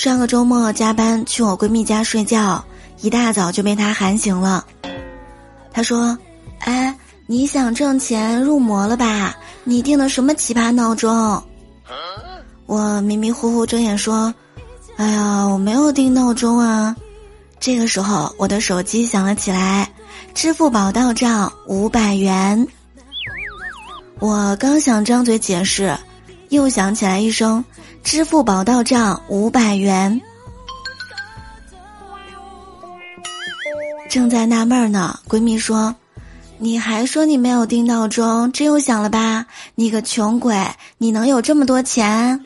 上个周末加班去我闺蜜家睡觉，一大早就被她喊醒了。她说：“哎，你想挣钱入魔了吧？你定的什么奇葩闹钟？”我迷迷糊糊睁眼说：“哎呀，我没有定闹钟啊。”这个时候，我的手机响了起来，支付宝到账五百元。我刚想张嘴解释，又响起来一声。支付宝到账五百元，正在纳闷呢。闺蜜说：“你还说你没有定闹钟，这又响了吧？你个穷鬼，你能有这么多钱？”